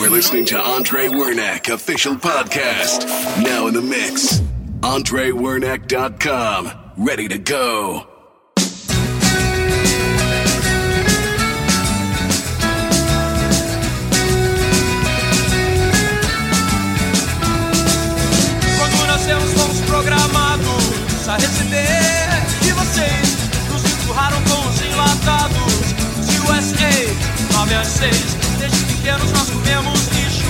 Are listening to Andre Wernack official podcast. Now in the mix. AndreWernack.com. Ready to go. A receber de vocês. Nos empurraram com os enlatados. Os USA 9 às 6. Pequenos nós comemos lixo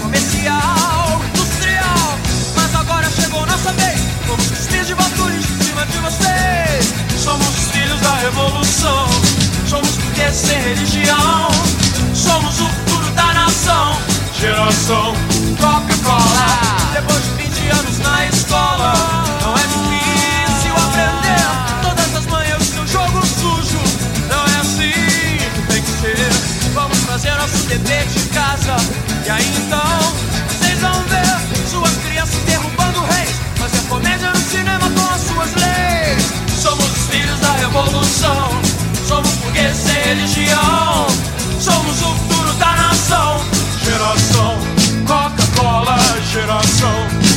comercial, industrial. Mas agora chegou nossa vez. Fomos cuspir de batures em cima de vocês. Somos os filhos da revolução. Somos porque sem religião. Somos o futuro da nação. Geração Coca-Cola. Depois de 20 anos na escola, nosso dever de casa. E aí então, vocês vão ver suas crianças derrubando reis. Fazer comédia no cinema com as suas leis. Somos os filhos da revolução. Somos burgueses sem religião. Somos o futuro da nação. Geração Coca-Cola, geração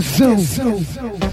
Tesão.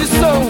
your soul.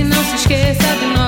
Se não se esqueça de nós.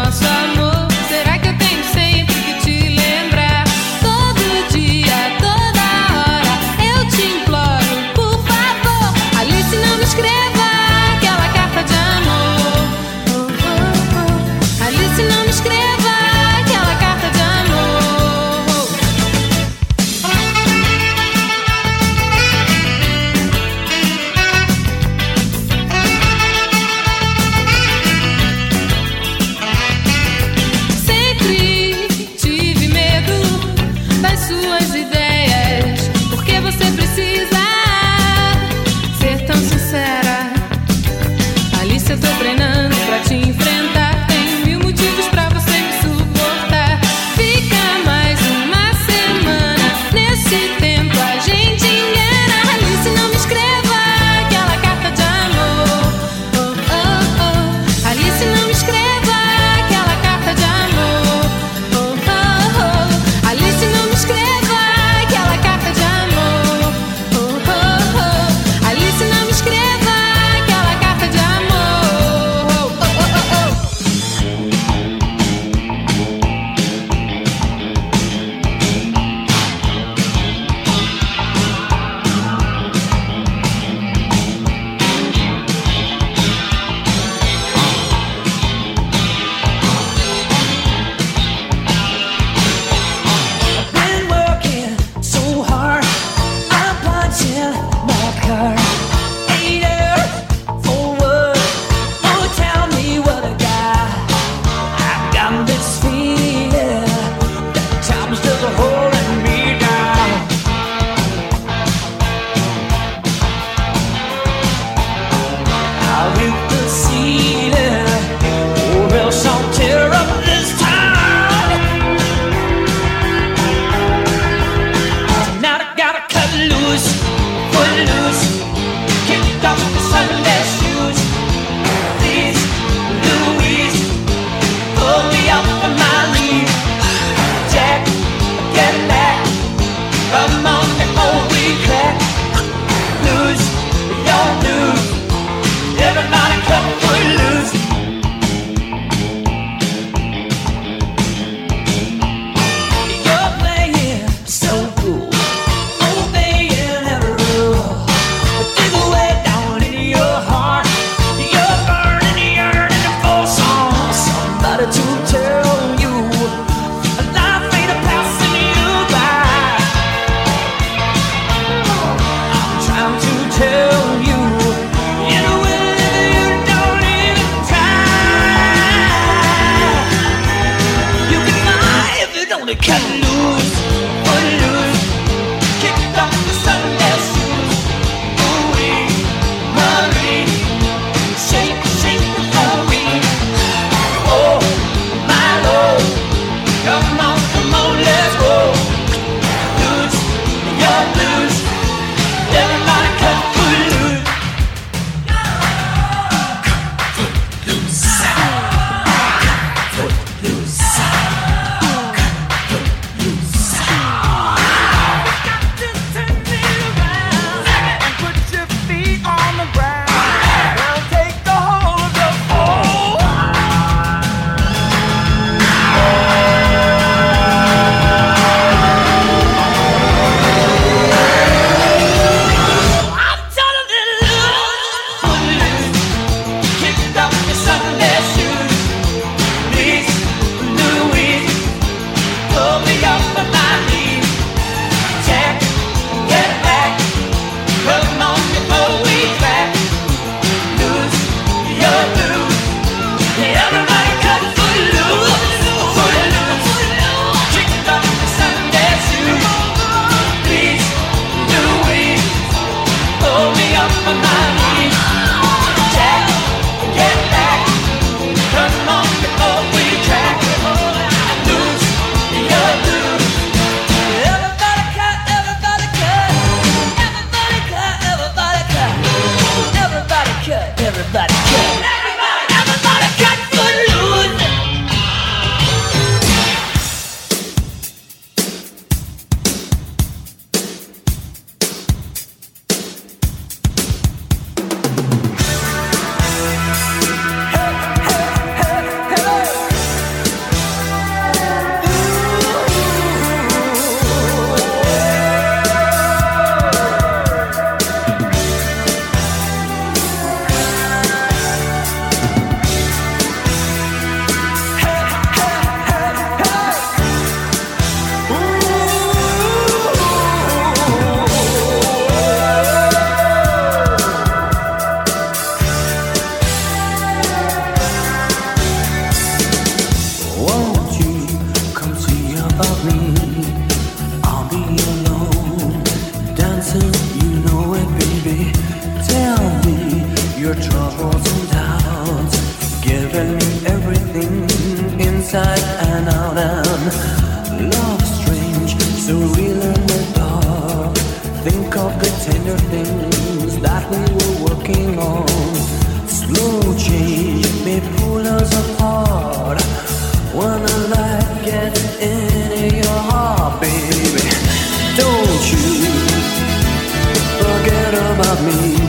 me.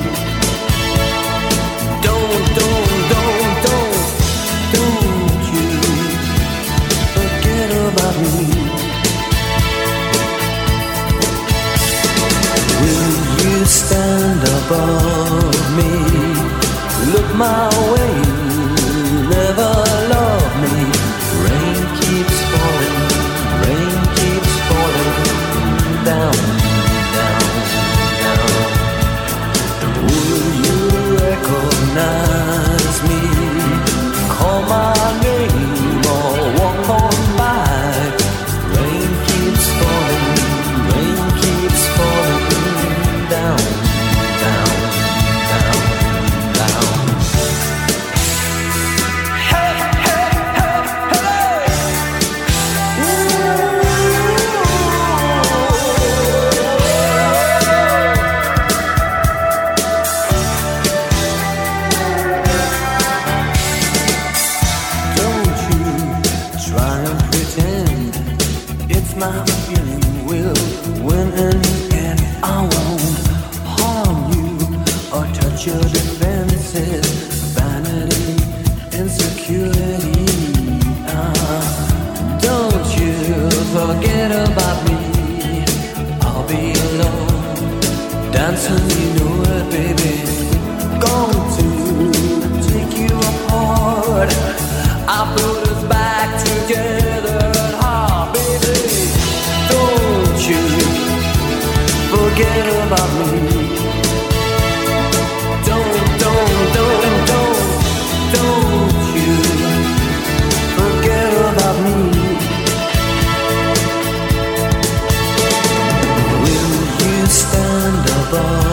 above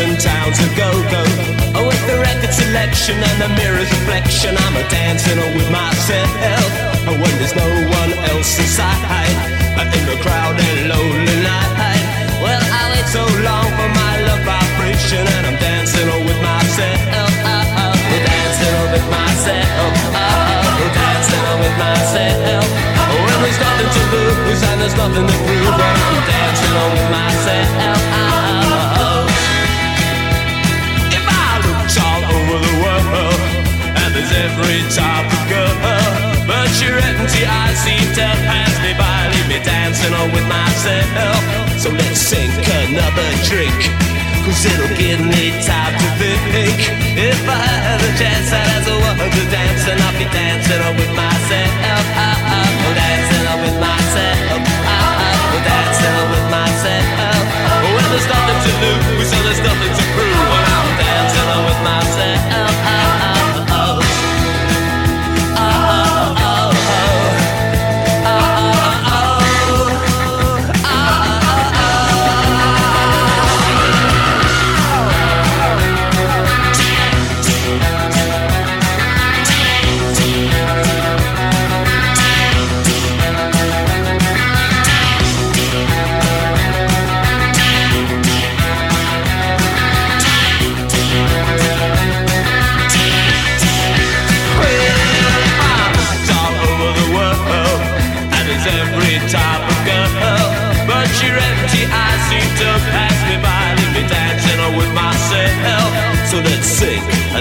in London town to go go. Oh, with the record selection and the mirror's reflection, I'm a dancing with myself. Oh, when there's no one else inside, in the crowded lonely night. Well, I wait so long for my love vibration, and I'm dancing with myself. Oh, oh, dancing with myself. Oh, dancing with myself. When there's nothing to lose and there's nothing to prove, I'm dancing with myself. Every of girl. But your empty eyes seem to pass me by, leave me dancing on with myself. So let's sink another drink. Cause it'll give me time to think. If I had a chance I'd as a woman to dance And I'll be dancing on with myself. Oh, oh, Dancing on with myself. Oh, oh, Dancing on with myself. When there's nothing to lose And there's nothing to prove. When I'm dancing on with myself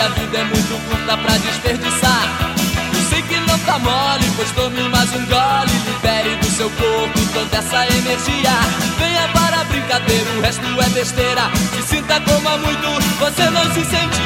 a vida é muito curta pra desperdiçar. Eu sei que não tá mole, pois tome mais um gole. Libere do seu corpo toda essa energia. Venha para a brincadeira, o resto é besteira. Se sinta como há muito, você não se sente.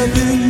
seven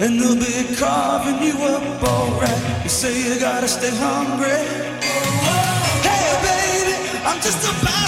and they'll be carving you up alright. You say you gotta stay hungry. Hey, baby, I'm just about.